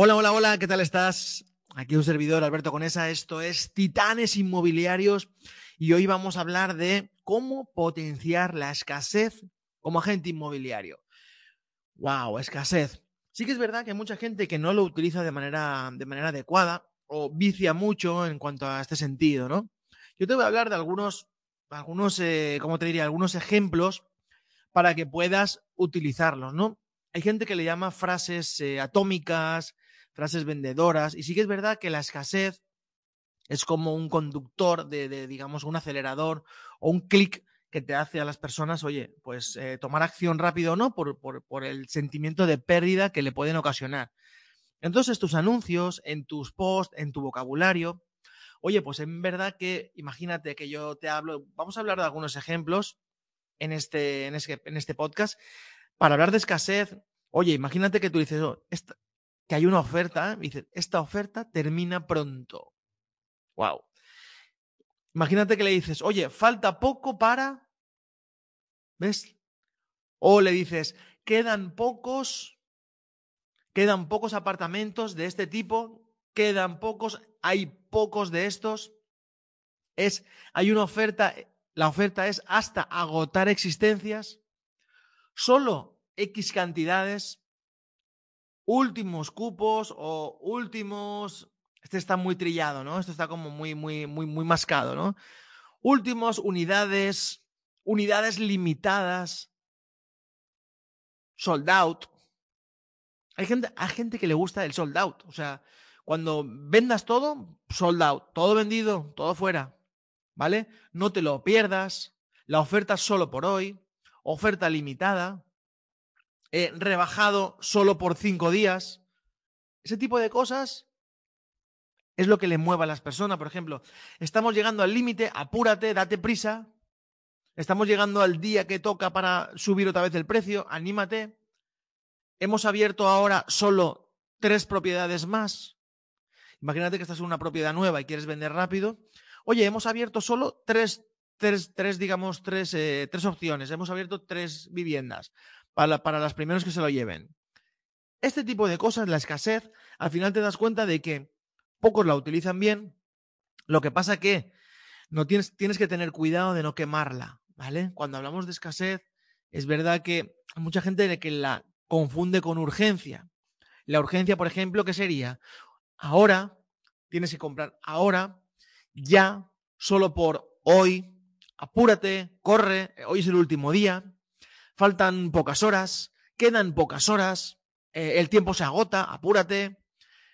Hola, hola, hola, ¿qué tal estás? Aquí un servidor, Alberto Conesa, esto es Titanes Inmobiliarios y hoy vamos a hablar de cómo potenciar la escasez como agente inmobiliario. ¡Wow! Escasez. Sí que es verdad que hay mucha gente que no lo utiliza de manera, de manera adecuada o vicia mucho en cuanto a este sentido, ¿no? Yo te voy a hablar de algunos, algunos, eh, ¿cómo te diría? Algunos ejemplos para que puedas utilizarlos, ¿no? Hay gente que le llama frases eh, atómicas, frases vendedoras. Y sí que es verdad que la escasez es como un conductor de, digamos, un acelerador o un clic que te hace a las personas, oye, pues eh, tomar acción rápido o no por, por, el sentimiento de pérdida que le pueden ocasionar. Entonces, tus anuncios, en tus posts, en tu vocabulario, oye, pues en verdad que, imagínate que yo te hablo, vamos a hablar de algunos ejemplos en este, en este, en este podcast, para hablar de escasez, oye, imagínate que tú dices, oh, que hay una oferta, y dices, esta oferta termina pronto. Wow. Imagínate que le dices, oye, falta poco para. ¿Ves? O le dices, quedan pocos, quedan pocos apartamentos de este tipo, quedan pocos, hay pocos de estos. Es, hay una oferta, la oferta es hasta agotar existencias. Solo X cantidades últimos cupos o últimos. Este está muy trillado, ¿no? Esto está como muy, muy, muy, muy mascado, ¿no? Últimos unidades, unidades limitadas, sold out. Hay gente, hay gente que le gusta el sold out. O sea, cuando vendas todo, sold out. Todo vendido, todo fuera. ¿Vale? No te lo pierdas. La oferta solo por hoy. Oferta limitada. Eh, rebajado solo por cinco días. Ese tipo de cosas es lo que le mueve a las personas. Por ejemplo, estamos llegando al límite, apúrate, date prisa. Estamos llegando al día que toca para subir otra vez el precio, anímate. Hemos abierto ahora solo tres propiedades más. Imagínate que estás en una propiedad nueva y quieres vender rápido. Oye, hemos abierto solo tres, tres, tres digamos, tres, eh, tres opciones. Hemos abierto tres viviendas para, para las primeros que se lo lleven. Este tipo de cosas, la escasez, al final te das cuenta de que pocos la utilizan bien. Lo que pasa que no tienes, tienes que tener cuidado de no quemarla, ¿vale? Cuando hablamos de escasez, es verdad que hay mucha gente que la confunde con urgencia. La urgencia, por ejemplo, ¿qué sería? Ahora, tienes que comprar ahora, ya, solo por hoy, apúrate, corre, hoy es el último día faltan pocas horas, quedan pocas horas, eh, el tiempo se agota, apúrate.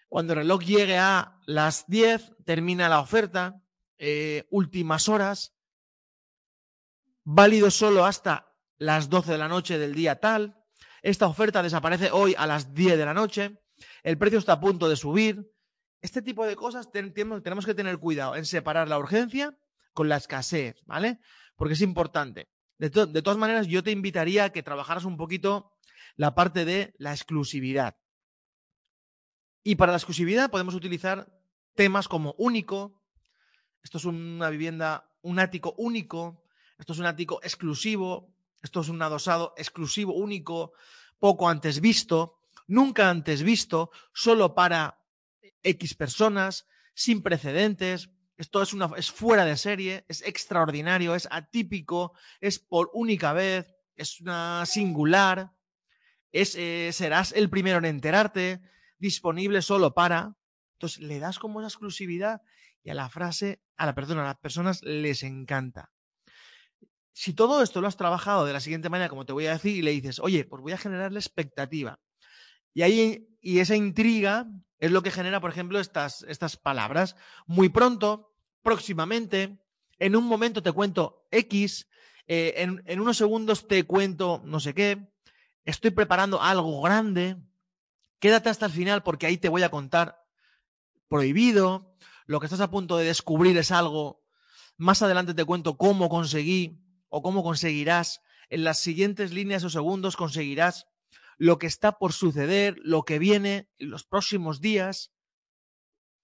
Cuando el reloj llegue a las 10, termina la oferta, eh, últimas horas, válido solo hasta las 12 de la noche del día tal. Esta oferta desaparece hoy a las 10 de la noche. El precio está a punto de subir. Este tipo de cosas tenemos que tener cuidado en separar la urgencia con la escasez, ¿vale? Porque es importante. De, todas maneras, yo te invitaría a que trabajaras un poquito la parte de la exclusividad. Y para la exclusividad podemos utilizar temas como único. Esto es una vivienda, un ático único. Esto es un ático exclusivo. Esto es un adosado exclusivo, único, poco antes visto, nunca antes visto, solo para X personas, sin precedentes, esto es, una, es fuera de serie, es extraordinario, es atípico, es por única vez, es una singular, es, eh, serás el primero en enterarte, disponible solo para. Entonces le das como una exclusividad y a la frase, a la persona, a las personas les encanta. Si todo esto lo has trabajado de la siguiente manera, como te voy a decir, y le dices, oye, pues voy a generarle expectativa. Y ahí, y esa intriga es lo que genera, por ejemplo, estas, estas palabras. Muy pronto, próximamente, en un momento te cuento X, eh, en, en unos segundos te cuento no sé qué, estoy preparando algo grande, quédate hasta el final porque ahí te voy a contar prohibido, lo que estás a punto de descubrir es algo, más adelante te cuento cómo conseguí o cómo conseguirás, en las siguientes líneas o segundos conseguirás lo que está por suceder, lo que viene en los próximos días.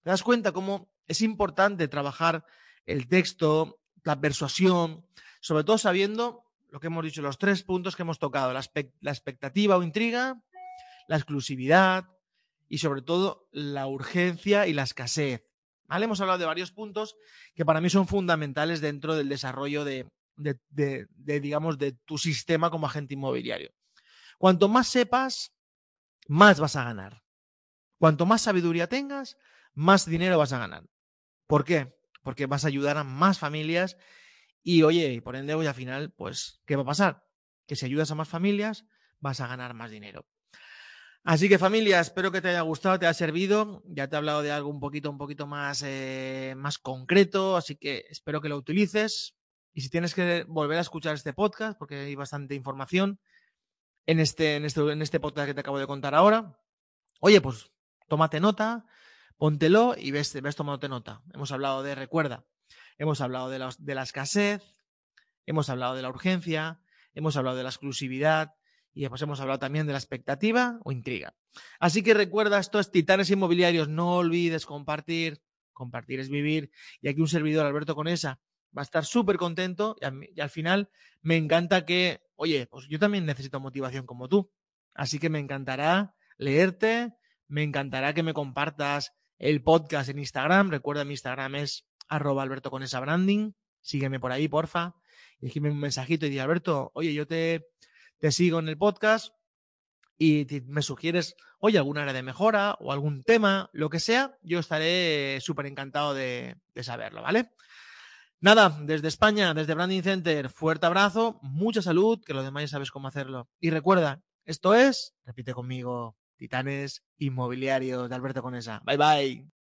¿Te das cuenta cómo es importante trabajar el texto, la persuasión, sobre todo sabiendo lo que hemos dicho, los tres puntos que hemos tocado, la, expectativa o intriga, la exclusividad y sobre todo la urgencia y la escasez. Hemos hablado de varios puntos que para mí son fundamentales dentro del desarrollo de, de, digamos, de tu sistema como agente inmobiliario. Cuanto más sepas, más vas a ganar. Cuanto más sabiduría tengas, más dinero vas a ganar. ¿Por qué? Porque vas a ayudar a más familias y, oye, por ende, hoy al final, pues, ¿qué va a pasar? Que si ayudas a más familias, vas a ganar más dinero. Así que familia, espero que te haya gustado, te haya servido. Ya te he hablado de algo un poquito, un poquito más, eh, más concreto, así que espero que lo utilices. Y si tienes que volver a escuchar este podcast, porque hay bastante información en este, en este, en este podcast que te acabo de contar ahora, oye, pues tómate nota, póntelo y ves, ves tomándote nota. Hemos hablado de, recuerda, hemos hablado de la, escasez, hemos hablado de la urgencia, hemos hablado de la exclusividad y después hemos hablado también de la expectativa o intriga. Así que recuerda, estos titanes inmobiliarios, no olvides compartir, compartir es vivir. Y aquí un servidor, Alberto Conesa, va a estar súper contento y, al final me encanta que, oye, pues yo también necesito motivación como tú. Así que me encantará leerte, me encantará que me compartas el podcast en Instagram. Recuerda, mi Instagram es arroba Alberto con esa branding. Sígueme por ahí, porfa. Y un mensajito y di, Alberto, oye, yo te, te sigo en el podcast y me sugieres, oye, alguna área de mejora o algún tema, lo que sea, yo estaré súper encantado de, de saberlo, ¿vale? Nada, desde España, desde Branding Center, fuerte abrazo, mucha salud, que lo demás ya sabes cómo hacerlo. Y recuerda, esto es, repite conmigo, Titanes Inmobiliarios de Alberto Conesa. Bye bye.